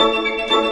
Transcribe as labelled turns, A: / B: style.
A: Música